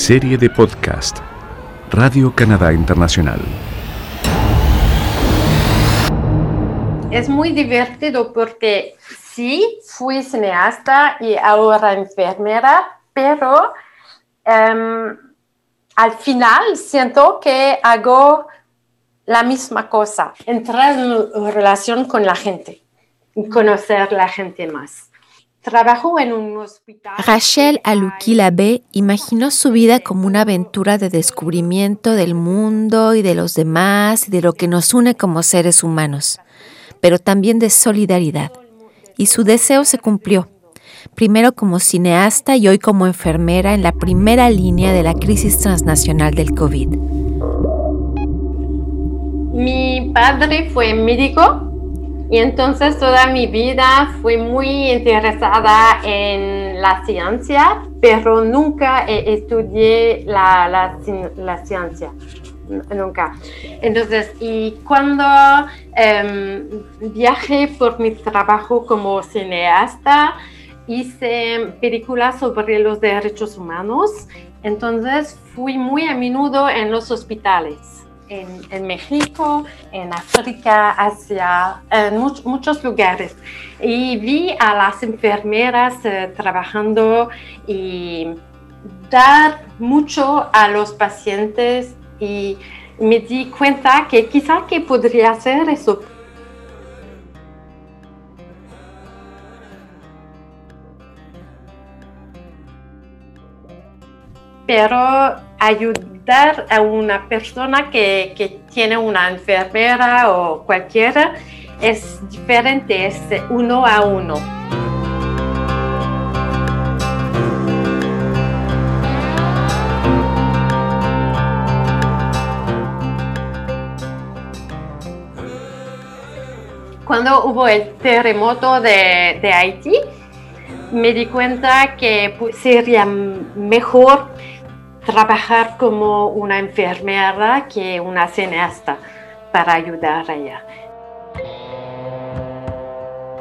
Serie de podcast Radio Canadá Internacional. Es muy divertido porque sí, fui cineasta y ahora enfermera, pero em, al final siento que hago la misma cosa, entrar en relación con la gente y conocer la gente más. Trabajo en un hospital. Rachel imaginó su vida como una aventura de descubrimiento del mundo y de los demás y de lo que nos une como seres humanos, pero también de solidaridad. Y su deseo se cumplió, primero como cineasta y hoy como enfermera en la primera línea de la crisis transnacional del COVID. Mi padre fue médico y entonces toda mi vida fui muy interesada en la ciencia, pero nunca estudié la, la, ciencia. Nunca. Entonces, y cuando em, viajé por mi trabajo como cineasta, hice películas sobre los derechos humanos. Entonces, fui muy a menudo en los hospitales en, México, en África, Asia, en muchos lugares. Y vi a las enfermeras eh, trabajando y dar mucho a los pacientes y me di cuenta que quizá que podría hacer eso. Pero ayudar a una persona que, que tiene una enfermera o cualquiera es diferente, es uno a uno. Cuando hubo el terremoto de, de Haití, me di cuenta que sería mejor trabajar como una enfermera que una cineasta para ayudar a ella.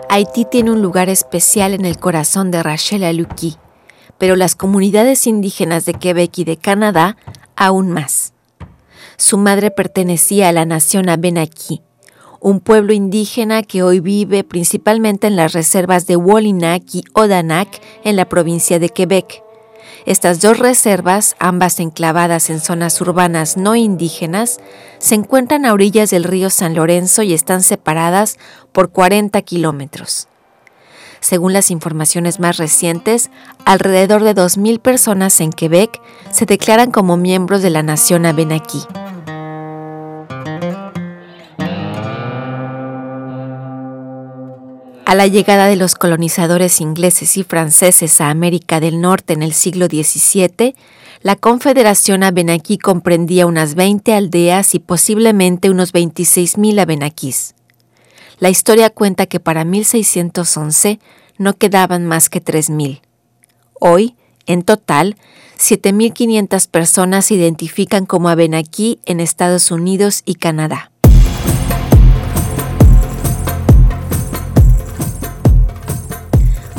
Haití tiene un lugar especial en el corazón de Rachel Aluki, pero las comunidades indígenas de Quebec y de Canadá aún más. Su madre pertenecía a la nación Abenaki, un pueblo indígena que hoy vive principalmente en las reservas de Wolinak y Odanak en la provincia de Quebec. Estas dos reservas, ambas enclavadas en zonas urbanas no indígenas, se encuentran a orillas del río San Lorenzo y están separadas por 40 kilómetros. Según las informaciones más recientes, alrededor de 2.000 personas en Quebec se declaran como miembros de la nación Abenaki. A la llegada de los colonizadores ingleses y franceses a América del Norte en el siglo XVII, la Confederación Abenaki comprendía unas 20 aldeas y posiblemente unos 26.000 abenakís. La historia cuenta que para 1611 no quedaban más que 3.000. Hoy, en total, 7.500 personas se identifican como abenakí en Estados Unidos y Canadá.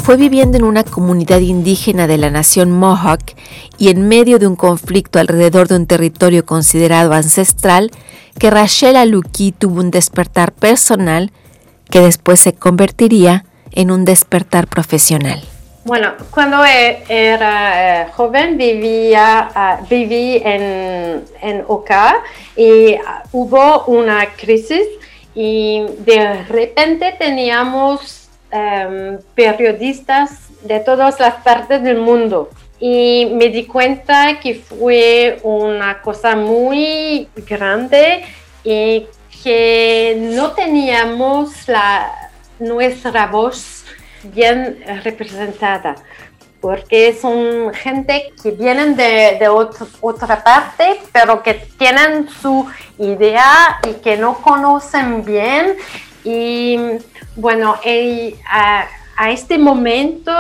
Fue viviendo en una comunidad indígena de la nación Mohawk y en medio de un conflicto alrededor de un territorio considerado ancestral que Rachel Aluki tuvo un despertar personal que después se convertiría en un despertar profesional. Bueno, cuando e, era eh, joven vivía, ah, en, en Oka y ah, hubo una crisis y de repente teníamos Em, periodistas de todas las partes del mundo. Y me di cuenta que fue una cosa muy grande y que no teníamos la, nuestra voz bien representada, porque son gente que vienen de, de otra parte, pero que tienen su idea y que no conocen bien y bueno, a, este momento,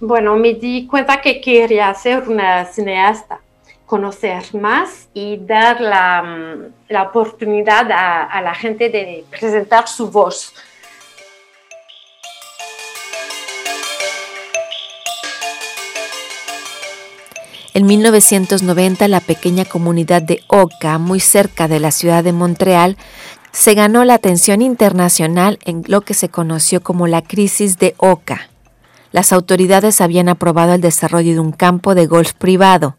bueno, me di cuenta que quería ser una cineasta, conocer más y dar la, mm, oportunidad a la gente de presentar su voz. En 1990 la pequeña comunidad de Oka, muy cerca de la ciudad de Montreal, se ganó la atención internacional en lo que se conoció como la crisis de Oka. Las autoridades habían aprobado el desarrollo de un campo de golf privado.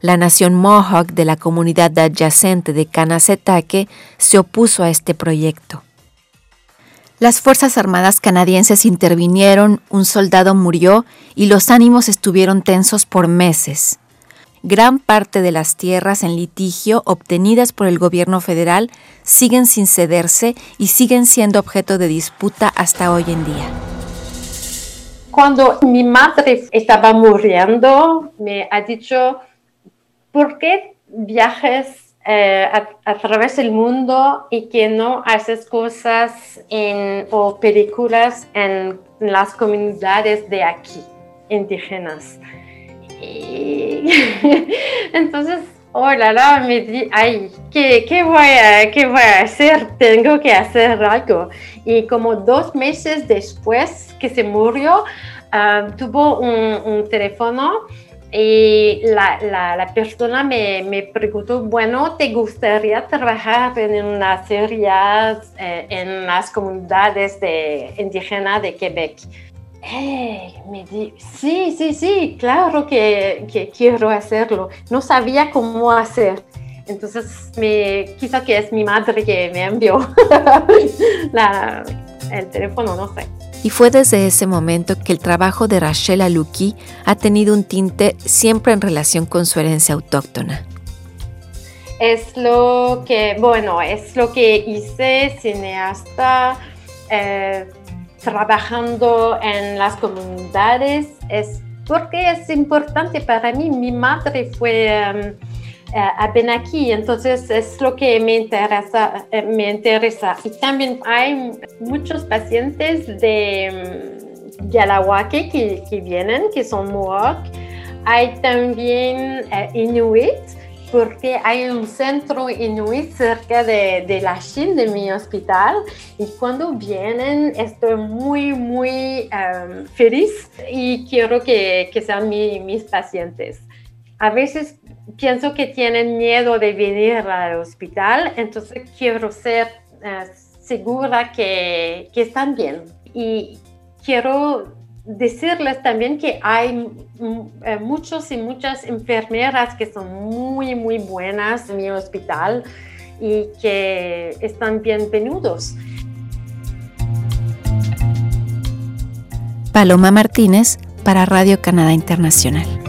La nación Mohawk de la comunidad adyacente de Kanasetake se opuso a este proyecto. Las Fuerzas Armadas canadienses intervinieron, un soldado murió y los ánimos estuvieron tensos por meses. Gran parte de las tierras en litigio obtenidas por el gobierno federal siguen sin cederse y siguen siendo objeto de disputa hasta hoy en día. Cuando mi madre estaba muriendo, me ha dicho, ¿por qué viajes eh, a, través del mundo y que no haces cosas en, o películas en las comunidades de aquí, indígenas. entonces, oh la me di, ay, ¿qué, qué, voy a, ¿qué voy a hacer? Tengo que hacer algo. Y como dos meses después que se murió, ah, tuvo un, teléfono y la, la, persona me, me, preguntó, bueno, ¿te gustaría trabajar en una serie eh, en las comunidades de, indígenas de Quebec? Me di, sí, sí, sí, claro que, que, quiero hacerlo. No sabía cómo hacer. Entonces, me, quizá que es mi madre que me envió el teléfono, no sé y fue desde ese momento que el trabajo de Rachel Aluki ha tenido un tinte siempre en relación con su herencia autóctona. Es lo que, bueno, es lo que hice cineasta, eh, trabajando en las comunidades, es porque es importante para mí. Mi madre fue... Em, ven aquí, entonces es lo que me interesa, eh, me interesa. Y también hay muchos pacientes de mm, Yalahuaque que, que vienen, que son Mohawk. Hay también eh, Inuit, porque hay un centro Inuit cerca de, de la Chine, de mi hospital, y cuando vienen estoy muy, muy em, feliz y quiero que, que sean mis pacientes. A veces pienso que tienen miedo de venir al hospital, entonces quiero ser eh, segura que, que, están bien. Y quiero decirles también que hay eh, muchos y muchas enfermeras que son muy, muy buenas en mi hospital y que están bienvenidos. Paloma Martínez para Radio Canadá Internacional.